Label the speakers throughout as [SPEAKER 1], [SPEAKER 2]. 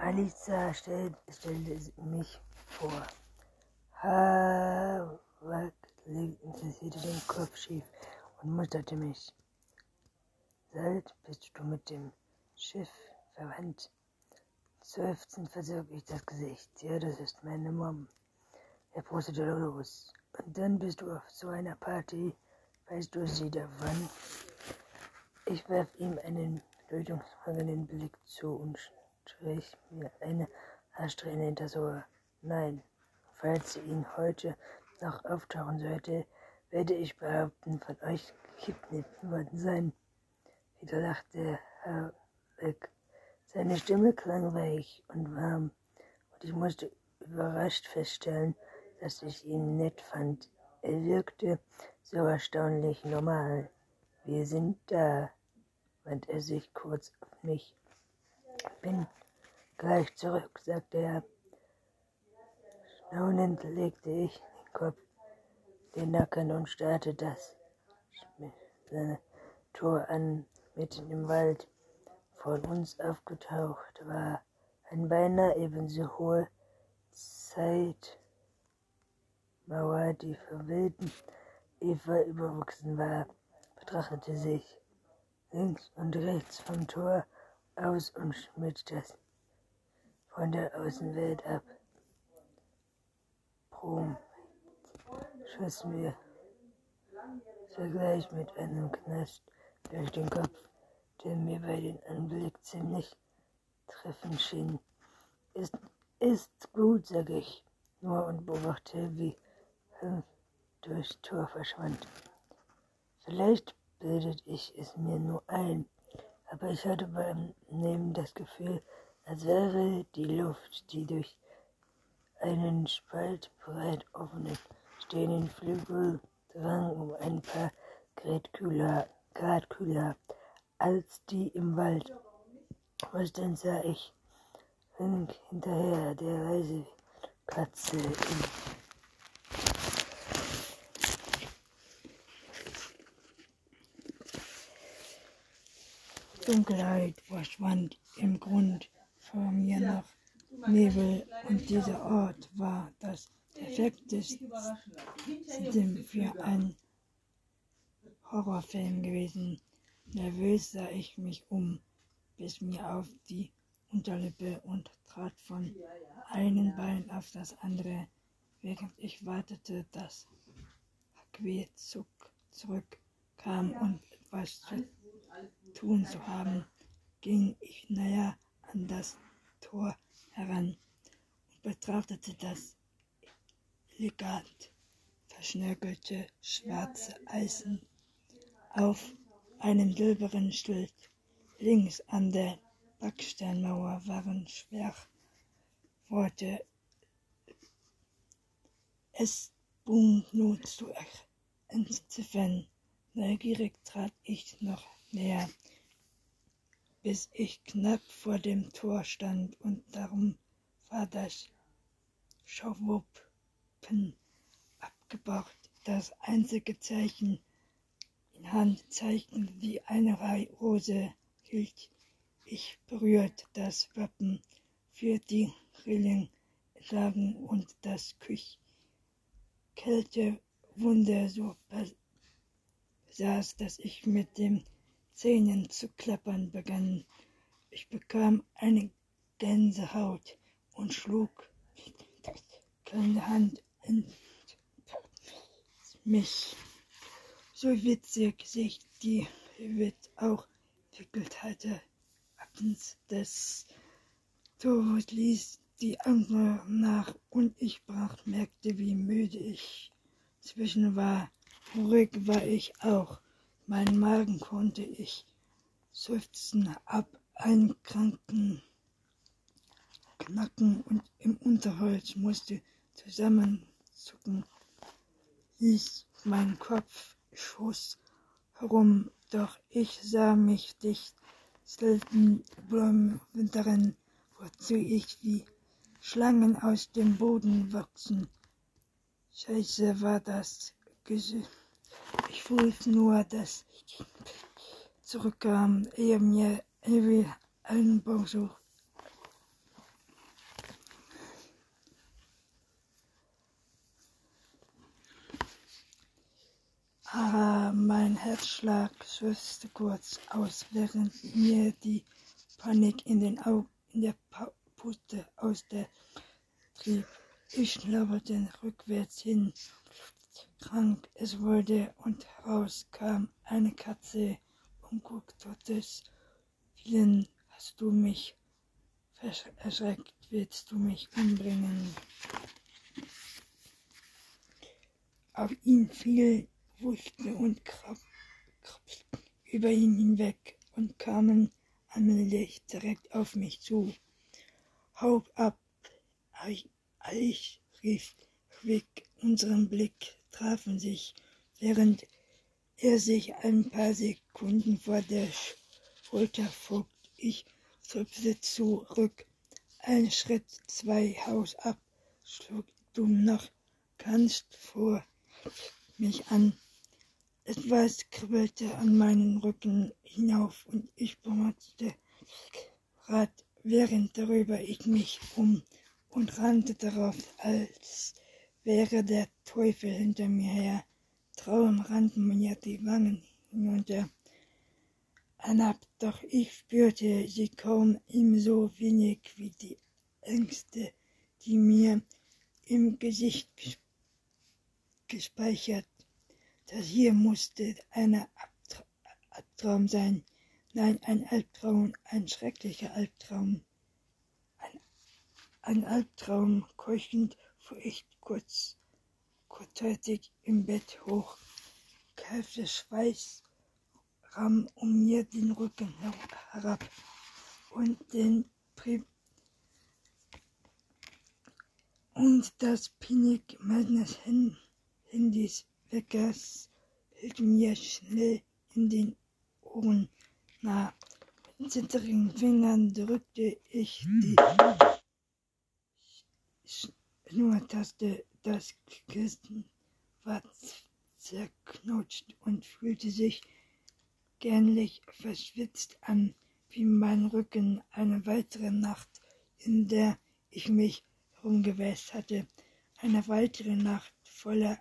[SPEAKER 1] Alisa stell, stellte mich vor. Havak interessierte den Kopf schief und musterte mich. Seit bist du mit dem Schiff verwandt. Seufzend verzog ich das Gesicht. Ja, das ist meine Mom. Er prostete los. Und dann bist du auf so einer Party. Weißt du sie davon? Ich warf ihm einen lötungsfangenden Blick zu und strich mir eine Haarsträhne hinter Ohr. Nein, falls sie ihn heute noch auftauchen sollte, werde ich behaupten, von euch gekidnappt worden sein. Wieder lachte Herr Beck. Seine Stimme klang weich und warm, und ich musste überrascht feststellen, dass ich ihn nett fand. Er wirkte so erstaunlich normal. Wir sind da, wandte er sich kurz auf mich. Bin gleich zurück, sagte er. Staunend legte ich den Kopf, den Nacken und starrte das seine Tor an, mitten im Wald. Von uns aufgetaucht war ein beinahe ebenso hohe Zeit Mauer, die von wilden Eva überwachsen war, betrachtete sich links und rechts vom Tor aus und schmidt das von der Außenwelt ab. Brom schoss mir zugleich mit einem Knast durch den Kopf, der mir bei dem Anblick ziemlich treffend schien. Ist, ist gut, sag ich nur und beobachte, wie durchs Tor verschwand. Vielleicht bildet ich es mir nur ein, aber ich hatte beim Nehmen das Gefühl, als wäre die Luft, die durch einen Spalt breit offenen stehenden Flügel drang, um ein paar Grad kühler, Grad kühler als die im Wald. Was denn sah ich hinterher der Reisekatze im Dunkelheit verschwand im Grund vor mir noch Nebel und dieser Ort war das perfekte Setting für einen Horrorfilm gewesen. Nervös sah ich mich um, biss mir auf die Unterlippe und trat von einem Bein auf das andere, während ich wartete, dass Haque zurückkam und etwas zu tun zu haben, ging ich näher an das Tor heran und betrachtete das elegant verschnörkelte schwarze Eisen auf einem silbernen Schild. Links an der Backsteinmauer waren schwer Worte. Es nur zu entziffern. Neugierig trat ich noch näher, bis ich knapp vor dem Tor stand und darum war das Schauwuppen abgebaut. Das einzige Zeichen in Handzeichen wie eine Rose hielt ich berührt das Wappen für die Grillen entladen und das Küch Kältewunder so besaß, dass ich mit dem Zähnen zu klappern begann. Ich bekam eine Gänsehaut und schlug keine Hand in mich. So witzig sich die Wit auch entwickelt hatte. Abends des Tores ließ die andere nach und ich brach, merkte, wie müde ich zwischen war. Ruhig war ich auch. Mein Magen konnte ich seufzen ab einen kranken Knacken und im Unterholz musste zusammenzucken, ließ mein Kopf schoss herum, doch ich sah mich dicht selten darin, wozu ich wie Schlangen aus dem Boden wachsen. Scheiße war das Gesicht. Ich wollte nur, dass ich zurückkam. ehe mir irgendwie einen Besuch.
[SPEAKER 2] Aber mein Herzschlag schützte kurz aus, während mir die Panik in den Augen, in der pa Puste aus der Trieb. Ich laberte rückwärts hin krank es wurde, und raus kam eine Katze. Um Gottes Willen hast du mich erschreckt, willst du mich umbringen. Auf ihn fiel Wusste und krab, krabsten über ihn hinweg und kamen allmählich direkt auf mich zu. Hau ab, ich rief Quick, unseren Blick trafen sich, während er sich ein paar Sekunden vor der Schulter fugt. Ich zupfte zurück, ein Schritt, zwei Haus ab, schlug dumm noch, kannst vor mich an. Etwas kribbelte an meinen Rücken hinauf und ich bemerkte Rad, während darüber ich mich um und rannte darauf, als wäre der Teufel hinter mir her. Traum rannten mir die Wangen hinunter anab, doch ich spürte sie kaum ebenso wenig wie die Ängste, die mir im Gesicht gespeichert das hier musste ein Albtraum sein. Nein, ein Albtraum, ein schrecklicher Albtraum. Ein, ein Albtraum, keuchend fuhr ich kurz, kurzzeitig im Bett hoch, kalte Schweiß ramm um mir den Rücken herab und den Pri und das Pinik meines Handys Weckers hielt mir schnell in den Ohren nah. Mit zittrigen Fingern drückte ich die Schnurtaste. Das Kissen war zerknutscht und fühlte sich gähnlich verschwitzt an, wie mein Rücken eine weitere Nacht, in der ich mich herumgewälzt hatte. Eine weitere Nacht voller.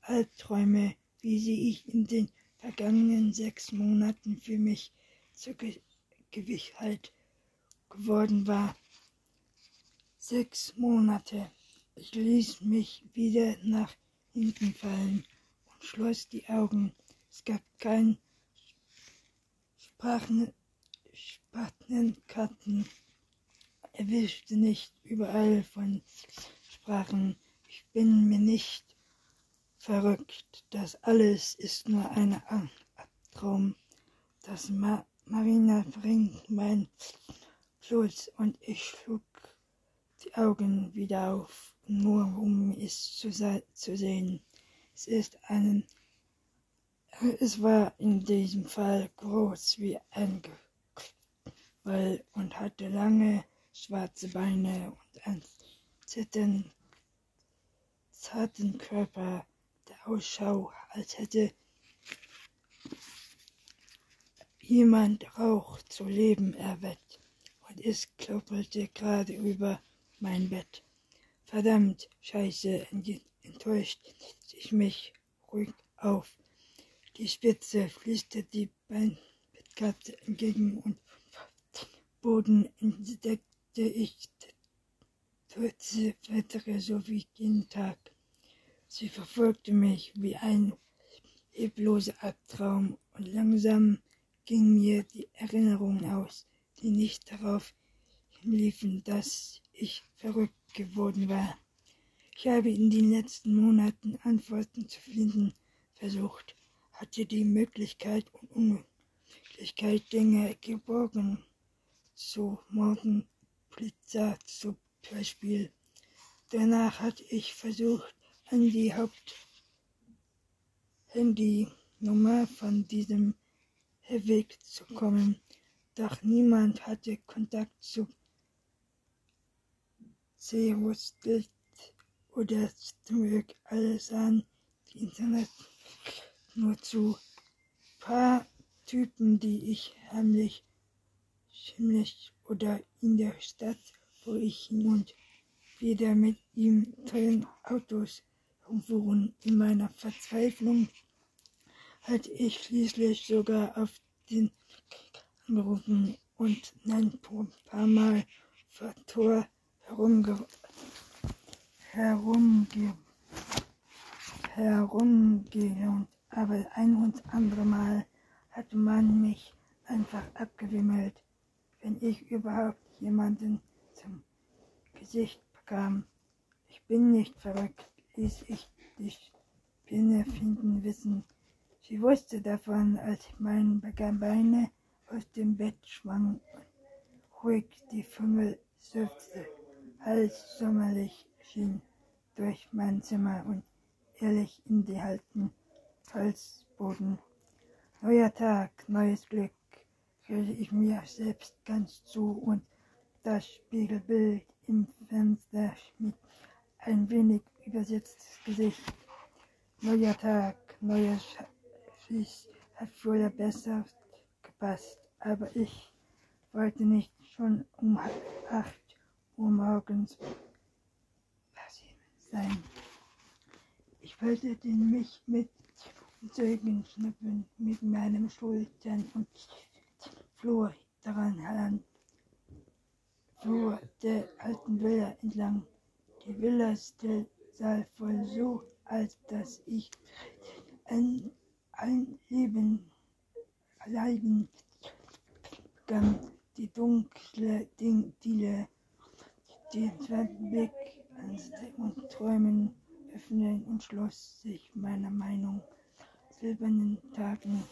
[SPEAKER 2] Albträume, wie sie ich in den vergangenen sechs Monaten für mich zur Ge Gewichtheit geworden war. Sechs Monate. Ich ließ mich wieder nach hinten fallen und schloss die Augen. Es gab kein Sprachen, Spattenkarten. Er wischte nicht überall von Sprachen. Ich bin mir nicht verrückt. Das alles ist nur ein Albtraum. Das Ma Marina bringt mein Fluss und ich schlug die Augen wieder auf, nur um es zu, zu sehen. Es ist ein es war in diesem Fall groß wie ein Quall und hatte lange schwarze Beine und einen zitternden, zarten Körper der Ausschau, als hätte jemand Rauch zu Leben erweckt, und es kloppelte gerade über mein Bett. Verdammt, scheiße, enttäuscht ich mich ruhig auf. Die Spitze fließte die Bettkante entgegen und Boden entdeckte ich Tötze weitere so wie jeden Tag. Sie verfolgte mich wie ein lebloser Albtraum und langsam ging mir die Erinnerung aus, die nicht darauf hinliefen, dass ich verrückt geworden war. Ich habe in den letzten Monaten Antworten zu finden versucht, hatte die Möglichkeit und Unmöglichkeit, Dinge geborgen zu morgen Pizza zum Beispiel. Danach hatte ich versucht, an die Haupthandynummer von diesem Weg zu kommen, doch niemand hatte Kontakt zu Seehostet oder Stück. Alle sahen die Internet nur zu paar Typen, die ich heimlich, schimmlich oder in der Stadt, wo ich hin und wieder mit ihm tollen Autos fuhren. In meiner Verzweiflung hatte ich schließlich sogar auf den angerufen und ein paar Mal vor Tor herumge herumge herumgegangen, aber ein und andere Mal hatte man mich einfach abgewimmelt, wenn ich überhaupt jemanden zum Gesicht bekam. Ich bin nicht verrückt, ließ ich die Spinne finden wissen. Sie wusste davon, als ich meine Beine aus dem Bett schwang und ruhig die Fummel seufzte, als sommerlich schien durch mein Zimmer und ehrlich in die alten Holzboden. Neuer Tag, neues Glück, hörte ich mir selbst ganz zu und das Spiegelbild im Fenster schmied ein wenig übersetztes Gesicht. Neuer Tag, neuer Schieß hat wohl besser gepasst, aber ich wollte nicht schon um acht Uhr morgens sein. Ich wollte den mich mit Zeugen schnippen, mit meinen Schultern und Flur daran heran. Flur der alten Villa entlang. Die Villa sah voll so, als dass ich ein, ein Leben leiden begann. Die dunkle Diele, den zweiten Blick und Träumen öffnen und schloss sich meiner Meinung silbernen Tagen